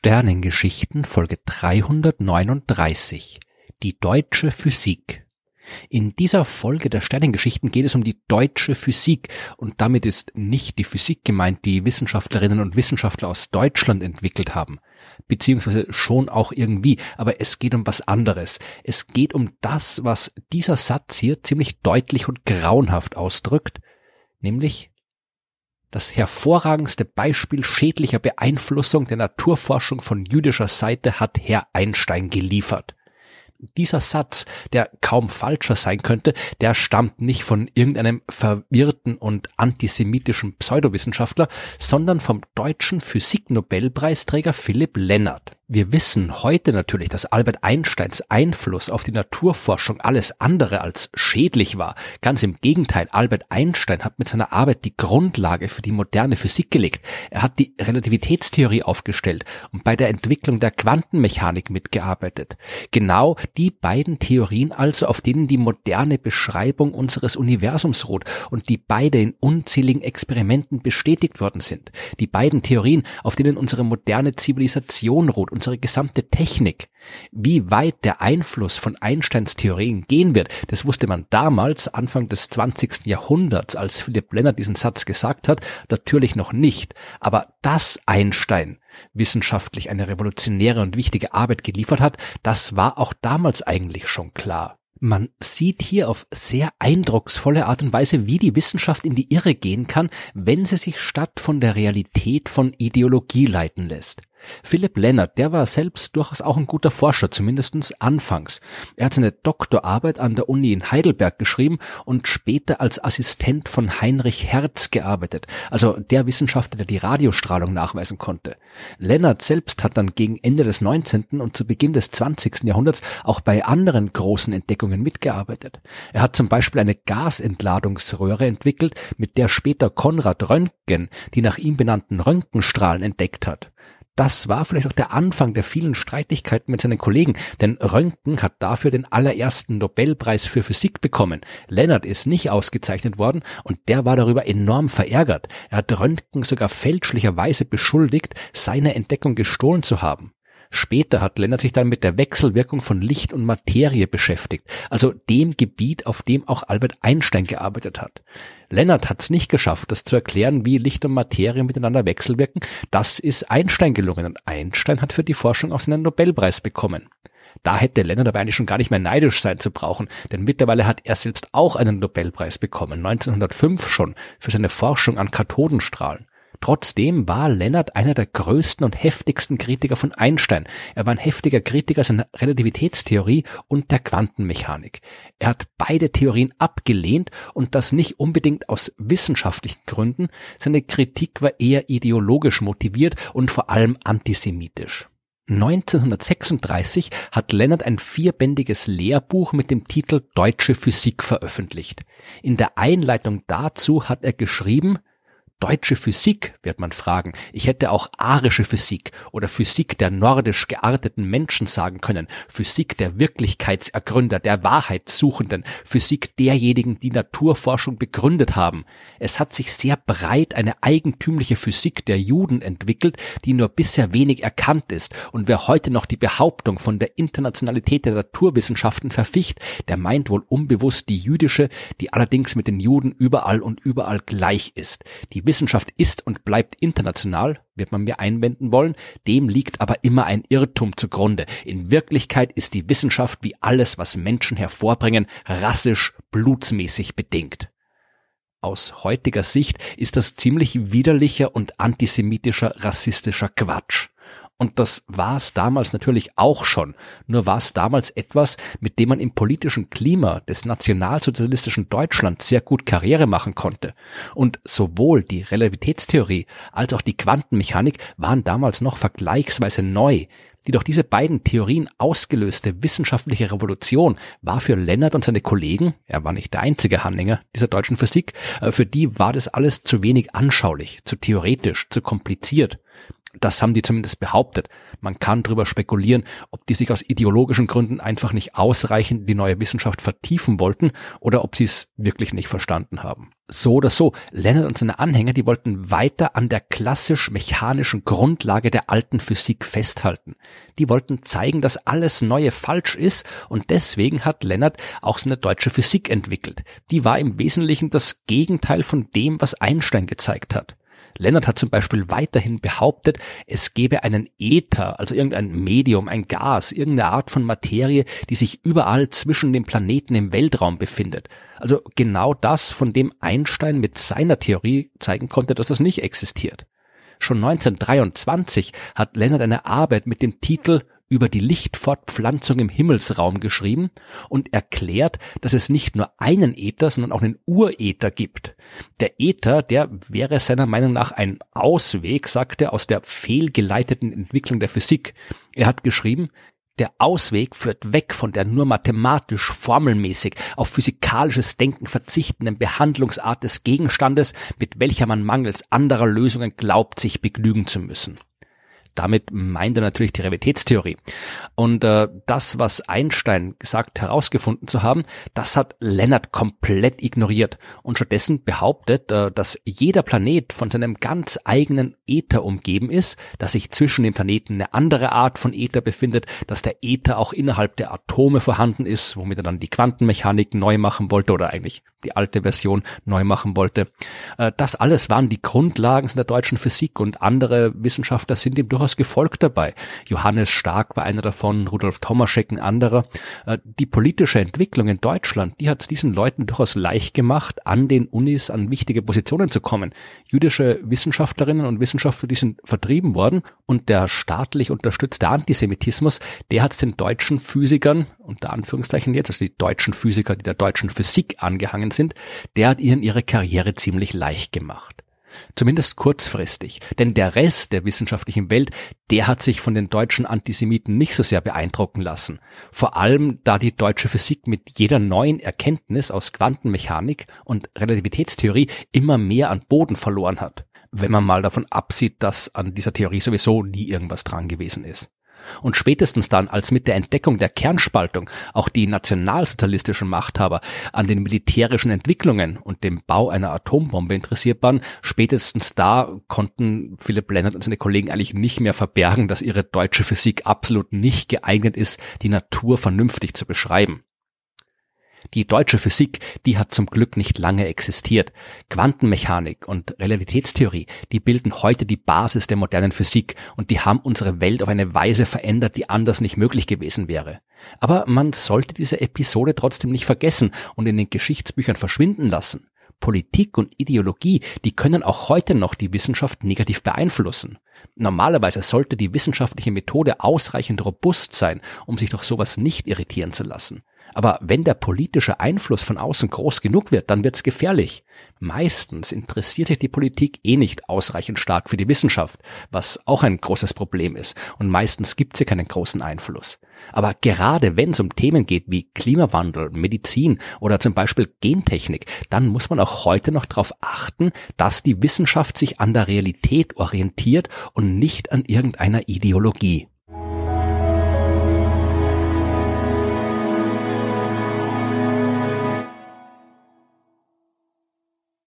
Sternengeschichten Folge 339 Die deutsche Physik in dieser Folge der Sternengeschichten geht es um die deutsche Physik und damit ist nicht die Physik gemeint, die Wissenschaftlerinnen und Wissenschaftler aus Deutschland entwickelt haben, beziehungsweise schon auch irgendwie, aber es geht um was anderes. Es geht um das, was dieser Satz hier ziemlich deutlich und grauenhaft ausdrückt, nämlich das hervorragendste Beispiel schädlicher Beeinflussung der Naturforschung von jüdischer Seite hat Herr Einstein geliefert. Dieser Satz, der kaum falscher sein könnte, der stammt nicht von irgendeinem verwirrten und antisemitischen Pseudowissenschaftler, sondern vom deutschen Physiknobelpreisträger Philipp Lennart. Wir wissen heute natürlich, dass Albert Einsteins Einfluss auf die Naturforschung alles andere als schädlich war. Ganz im Gegenteil, Albert Einstein hat mit seiner Arbeit die Grundlage für die moderne Physik gelegt. Er hat die Relativitätstheorie aufgestellt und bei der Entwicklung der Quantenmechanik mitgearbeitet. Genau die beiden Theorien also, auf denen die moderne Beschreibung unseres Universums ruht und die beide in unzähligen Experimenten bestätigt worden sind. Die beiden Theorien, auf denen unsere moderne Zivilisation ruht unsere gesamte Technik. Wie weit der Einfluss von Einsteins Theorien gehen wird, das wusste man damals, Anfang des 20. Jahrhunderts, als Philipp Lennart diesen Satz gesagt hat, natürlich noch nicht. Aber dass Einstein wissenschaftlich eine revolutionäre und wichtige Arbeit geliefert hat, das war auch damals eigentlich schon klar. Man sieht hier auf sehr eindrucksvolle Art und Weise, wie die Wissenschaft in die Irre gehen kann, wenn sie sich statt von der Realität von Ideologie leiten lässt. Philipp Lennart, der war selbst durchaus auch ein guter Forscher, zumindestens anfangs. Er hat seine Doktorarbeit an der Uni in Heidelberg geschrieben und später als Assistent von Heinrich Hertz gearbeitet, also der Wissenschaftler, der die Radiostrahlung nachweisen konnte. Lennart selbst hat dann gegen Ende des 19. und zu Beginn des 20. Jahrhunderts auch bei anderen großen Entdeckungen mitgearbeitet. Er hat zum Beispiel eine Gasentladungsröhre entwickelt, mit der später Konrad Röntgen die nach ihm benannten Röntgenstrahlen entdeckt hat. Das war vielleicht auch der Anfang der vielen Streitigkeiten mit seinen Kollegen, denn Röntgen hat dafür den allerersten Nobelpreis für Physik bekommen. Lennart ist nicht ausgezeichnet worden und der war darüber enorm verärgert. Er hat Röntgen sogar fälschlicherweise beschuldigt, seine Entdeckung gestohlen zu haben. Später hat Lennart sich dann mit der Wechselwirkung von Licht und Materie beschäftigt, also dem Gebiet, auf dem auch Albert Einstein gearbeitet hat. Lennart hat es nicht geschafft, das zu erklären, wie Licht und Materie miteinander wechselwirken. Das ist Einstein gelungen und Einstein hat für die Forschung auch seinen Nobelpreis bekommen. Da hätte Lennart aber eigentlich schon gar nicht mehr neidisch sein zu brauchen, denn mittlerweile hat er selbst auch einen Nobelpreis bekommen, 1905 schon, für seine Forschung an Kathodenstrahlen. Trotzdem war Lennart einer der größten und heftigsten Kritiker von Einstein. Er war ein heftiger Kritiker seiner Relativitätstheorie und der Quantenmechanik. Er hat beide Theorien abgelehnt und das nicht unbedingt aus wissenschaftlichen Gründen. Seine Kritik war eher ideologisch motiviert und vor allem antisemitisch. 1936 hat Lennart ein vierbändiges Lehrbuch mit dem Titel Deutsche Physik veröffentlicht. In der Einleitung dazu hat er geschrieben, Deutsche Physik, wird man fragen. Ich hätte auch arische Physik oder Physik der nordisch gearteten Menschen sagen können, Physik der Wirklichkeitsergründer, der Wahrheitssuchenden, Physik derjenigen, die Naturforschung begründet haben. Es hat sich sehr breit eine eigentümliche Physik der Juden entwickelt, die nur bisher wenig erkannt ist. Und wer heute noch die Behauptung von der Internationalität der Naturwissenschaften verficht, der meint wohl unbewusst die jüdische, die allerdings mit den Juden überall und überall gleich ist. Die Wissenschaft ist und bleibt international, wird man mir einwenden wollen, dem liegt aber immer ein Irrtum zugrunde. In Wirklichkeit ist die Wissenschaft wie alles, was Menschen hervorbringen, rassisch, blutsmäßig bedingt. Aus heutiger Sicht ist das ziemlich widerlicher und antisemitischer rassistischer Quatsch. Und das war es damals natürlich auch schon. Nur war es damals etwas, mit dem man im politischen Klima des nationalsozialistischen Deutschland sehr gut Karriere machen konnte. Und sowohl die Relativitätstheorie als auch die Quantenmechanik waren damals noch vergleichsweise neu. Die durch diese beiden Theorien ausgelöste wissenschaftliche Revolution war für Lennart und seine Kollegen, er war nicht der einzige Anhänger dieser deutschen Physik, äh, für die war das alles zu wenig anschaulich, zu theoretisch, zu kompliziert. Das haben die zumindest behauptet. Man kann darüber spekulieren, ob die sich aus ideologischen Gründen einfach nicht ausreichend die neue Wissenschaft vertiefen wollten oder ob sie es wirklich nicht verstanden haben. So oder so, Leonard und seine Anhänger, die wollten weiter an der klassisch-mechanischen Grundlage der alten Physik festhalten. Die wollten zeigen, dass alles Neue falsch ist und deswegen hat Leonard auch seine deutsche Physik entwickelt. Die war im Wesentlichen das Gegenteil von dem, was Einstein gezeigt hat. Lennart hat zum Beispiel weiterhin behauptet, es gebe einen Äther, also irgendein Medium, ein Gas, irgendeine Art von Materie, die sich überall zwischen den Planeten im Weltraum befindet. Also genau das, von dem Einstein mit seiner Theorie zeigen konnte, dass das nicht existiert. Schon 1923 hat Lennart eine Arbeit mit dem Titel über die Lichtfortpflanzung im Himmelsraum geschrieben und erklärt, dass es nicht nur einen Äther, sondern auch einen Uräther gibt. Der Äther, der wäre seiner Meinung nach ein Ausweg, sagt er, aus der fehlgeleiteten Entwicklung der Physik. Er hat geschrieben, der Ausweg führt weg von der nur mathematisch formelmäßig auf physikalisches Denken verzichtenden Behandlungsart des Gegenstandes, mit welcher man mangels anderer Lösungen glaubt, sich begnügen zu müssen. Damit meint er natürlich die Realitätstheorie. Und äh, das, was Einstein gesagt herausgefunden zu haben, das hat Leonard komplett ignoriert und stattdessen behauptet, äh, dass jeder Planet von seinem ganz eigenen Äther umgeben ist, dass sich zwischen den Planeten eine andere Art von Äther befindet, dass der Äther auch innerhalb der Atome vorhanden ist, womit er dann die Quantenmechanik neu machen wollte oder eigentlich die alte Version neu machen wollte. Äh, das alles waren die Grundlagen der deutschen Physik und andere Wissenschaftler sind ihm durchaus durchaus gefolgt dabei. Johannes Stark war einer davon, Rudolf Tomaschek ein anderer. Äh, die politische Entwicklung in Deutschland, die hat es diesen Leuten durchaus leicht gemacht, an den Unis an wichtige Positionen zu kommen. Jüdische Wissenschaftlerinnen und Wissenschaftler, die sind vertrieben worden und der staatlich unterstützte Antisemitismus, der hat es den deutschen Physikern, unter Anführungszeichen jetzt, also die deutschen Physiker, die der deutschen Physik angehangen sind, der hat ihnen ihre Karriere ziemlich leicht gemacht. Zumindest kurzfristig. Denn der Rest der wissenschaftlichen Welt, der hat sich von den deutschen Antisemiten nicht so sehr beeindrucken lassen. Vor allem, da die deutsche Physik mit jeder neuen Erkenntnis aus Quantenmechanik und Relativitätstheorie immer mehr an Boden verloren hat. Wenn man mal davon absieht, dass an dieser Theorie sowieso nie irgendwas dran gewesen ist. Und spätestens dann, als mit der Entdeckung der Kernspaltung auch die nationalsozialistischen Machthaber an den militärischen Entwicklungen und dem Bau einer Atombombe interessiert waren, spätestens da konnten Philipp Lennart und seine Kollegen eigentlich nicht mehr verbergen, dass ihre deutsche Physik absolut nicht geeignet ist, die Natur vernünftig zu beschreiben. Die deutsche Physik, die hat zum Glück nicht lange existiert. Quantenmechanik und Relativitätstheorie, die bilden heute die Basis der modernen Physik und die haben unsere Welt auf eine Weise verändert, die anders nicht möglich gewesen wäre. Aber man sollte diese Episode trotzdem nicht vergessen und in den Geschichtsbüchern verschwinden lassen. Politik und Ideologie, die können auch heute noch die Wissenschaft negativ beeinflussen. Normalerweise sollte die wissenschaftliche Methode ausreichend robust sein, um sich durch sowas nicht irritieren zu lassen. Aber wenn der politische Einfluss von außen groß genug wird, dann wird's gefährlich. Meistens interessiert sich die Politik eh nicht ausreichend stark für die Wissenschaft, was auch ein großes Problem ist. Und meistens gibt's hier keinen großen Einfluss. Aber gerade wenn es um Themen geht wie Klimawandel, Medizin oder zum Beispiel Gentechnik, dann muss man auch heute noch darauf achten, dass die Wissenschaft sich an der Realität orientiert und nicht an irgendeiner Ideologie.